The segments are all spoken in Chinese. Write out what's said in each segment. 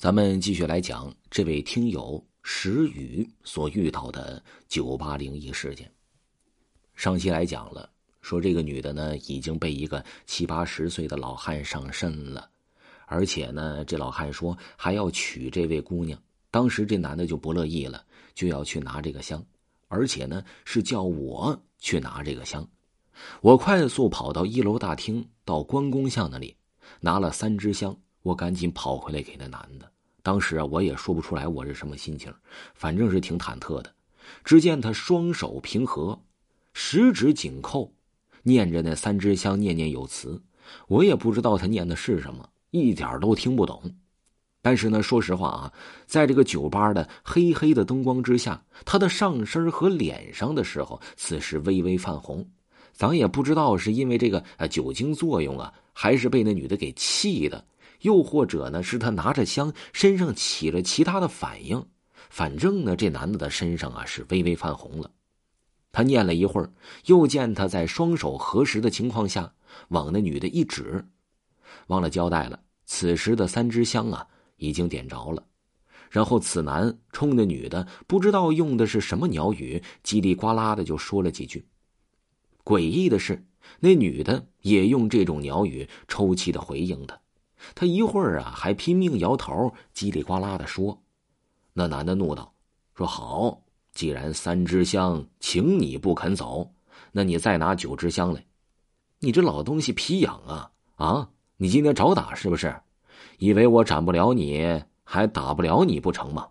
咱们继续来讲这位听友石宇所遇到的九八灵异事件。上期来讲了，说这个女的呢已经被一个七八十岁的老汉上身了，而且呢这老汉说还要娶这位姑娘。当时这男的就不乐意了，就要去拿这个香，而且呢是叫我去拿这个香。我快速跑到一楼大厅，到关公像那里拿了三支香。我赶紧跑回来给那男的。当时啊，我也说不出来我是什么心情，反正是挺忐忑的。只见他双手平和，十指紧扣，念着那三支香，念念有词。我也不知道他念的是什么，一点都听不懂。但是呢，说实话啊，在这个酒吧的黑黑的灯光之下，他的上身和脸上的时候，此时微微泛红。咱也不知道是因为这个呃酒精作用啊，还是被那女的给气的。又或者呢，是他拿着香，身上起了其他的反应。反正呢，这男的的身上啊是微微泛红了。他念了一会儿，又见他在双手合十的情况下，往那女的一指。忘了交代了，此时的三支香啊已经点着了。然后此男冲那女的不知道用的是什么鸟语，叽里呱啦的就说了几句。诡异的是，那女的也用这种鸟语抽泣的回应他。他一会儿啊，还拼命摇头，叽里呱啦的说。那男的怒道：“说好，既然三支香请你不肯走，那你再拿九支香来。你这老东西皮痒啊啊！你今天找打是不是？以为我斩不了你，还打不了你不成吗？”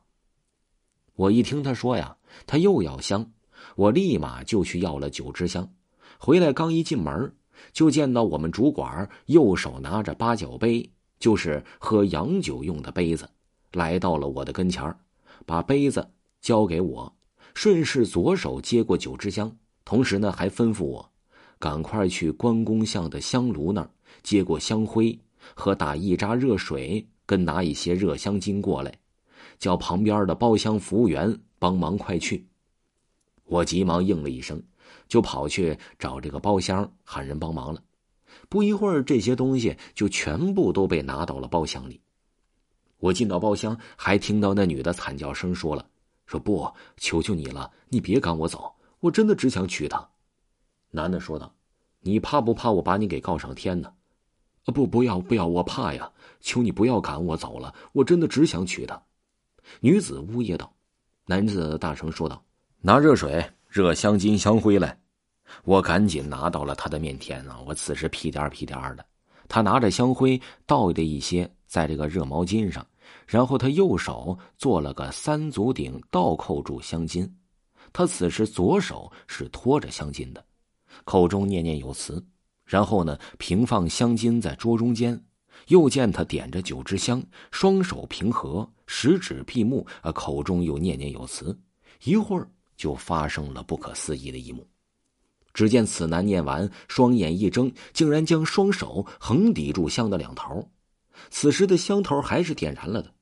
我一听他说呀，他又要香，我立马就去要了九支香。回来刚一进门，就见到我们主管右手拿着八角杯。就是喝洋酒用的杯子，来到了我的跟前把杯子交给我，顺势左手接过九支香，同时呢还吩咐我，赶快去关公像的香炉那儿接过香灰和打一扎热水，跟拿一些热香巾过来，叫旁边的包厢服务员帮忙快去。我急忙应了一声，就跑去找这个包厢喊人帮忙了。不一会儿，这些东西就全部都被拿到了包厢里。我进到包厢，还听到那女的惨叫声，说了：“说不，求求你了，你别赶我走，我真的只想娶她。”男的说道：“你怕不怕我把你给告上天呢？”“啊，不，不要，不要，我怕呀！求你不要赶我走了，我真的只想娶她。”女子呜咽道。男子大声说道：“拿热水、热香巾、香灰来。”我赶紧拿到了他的面前啊！我此时屁颠儿屁颠儿的，他拿着香灰倒的一些在这个热毛巾上，然后他右手做了个三足鼎，倒扣住香巾。他此时左手是托着香巾的，口中念念有词，然后呢平放香巾在桌中间。又见他点着九支香，双手平和，十指闭目，啊，口中又念念有词。一会儿就发生了不可思议的一幕。只见此男念完，双眼一睁，竟然将双手横抵住香的两头。此时的香头还是点燃了的，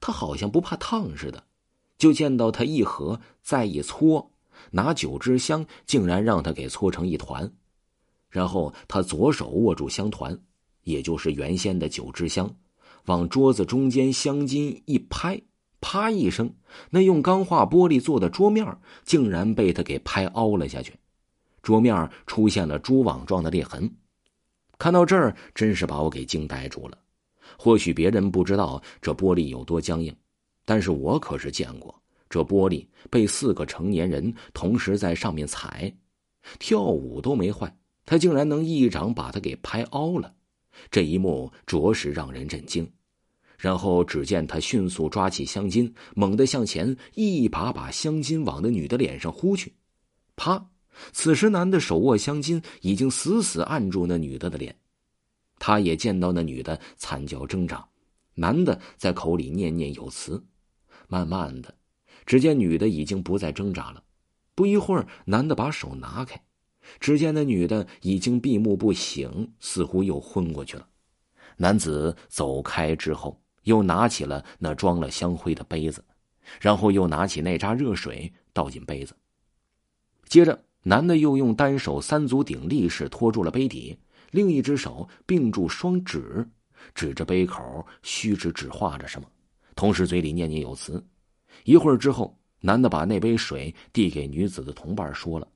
他好像不怕烫似的。就见到他一合再一搓，拿九支香，竟然让他给搓成一团。然后他左手握住香团，也就是原先的九支香，往桌子中间香巾一拍，啪一声，那用钢化玻璃做的桌面竟然被他给拍凹了下去。桌面出现了蛛网状的裂痕，看到这儿，真是把我给惊呆住了。或许别人不知道这玻璃有多僵硬，但是我可是见过这玻璃被四个成年人同时在上面踩，跳舞都没坏，他竟然能一掌把它给拍凹了。这一幕着实让人震惊。然后只见他迅速抓起香巾，猛地向前一把把香巾往那女的脸上呼去，啪。此时，男的手握香巾，已经死死按住那女的的脸。他也见到那女的惨叫挣扎，男的在口里念念有词。慢慢的，只见女的已经不再挣扎了。不一会儿，男的把手拿开，只见那女的已经闭目不醒，似乎又昏过去了。男子走开之后，又拿起了那装了香灰的杯子，然后又拿起那扎热水倒进杯子，接着。男的又用单手三足鼎立式托住了杯底，另一只手并住双指，指着杯口，虚指指画着什么，同时嘴里念念有词。一会儿之后，男的把那杯水递给女子的同伴，说了：“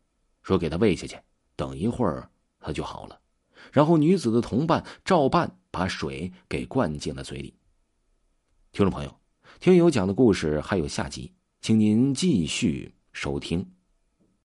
说给他喂下去，等一会儿他就好了。”然后女子的同伴照办，把水给灌进了嘴里。听众朋友，听友讲的故事还有下集，请您继续收听。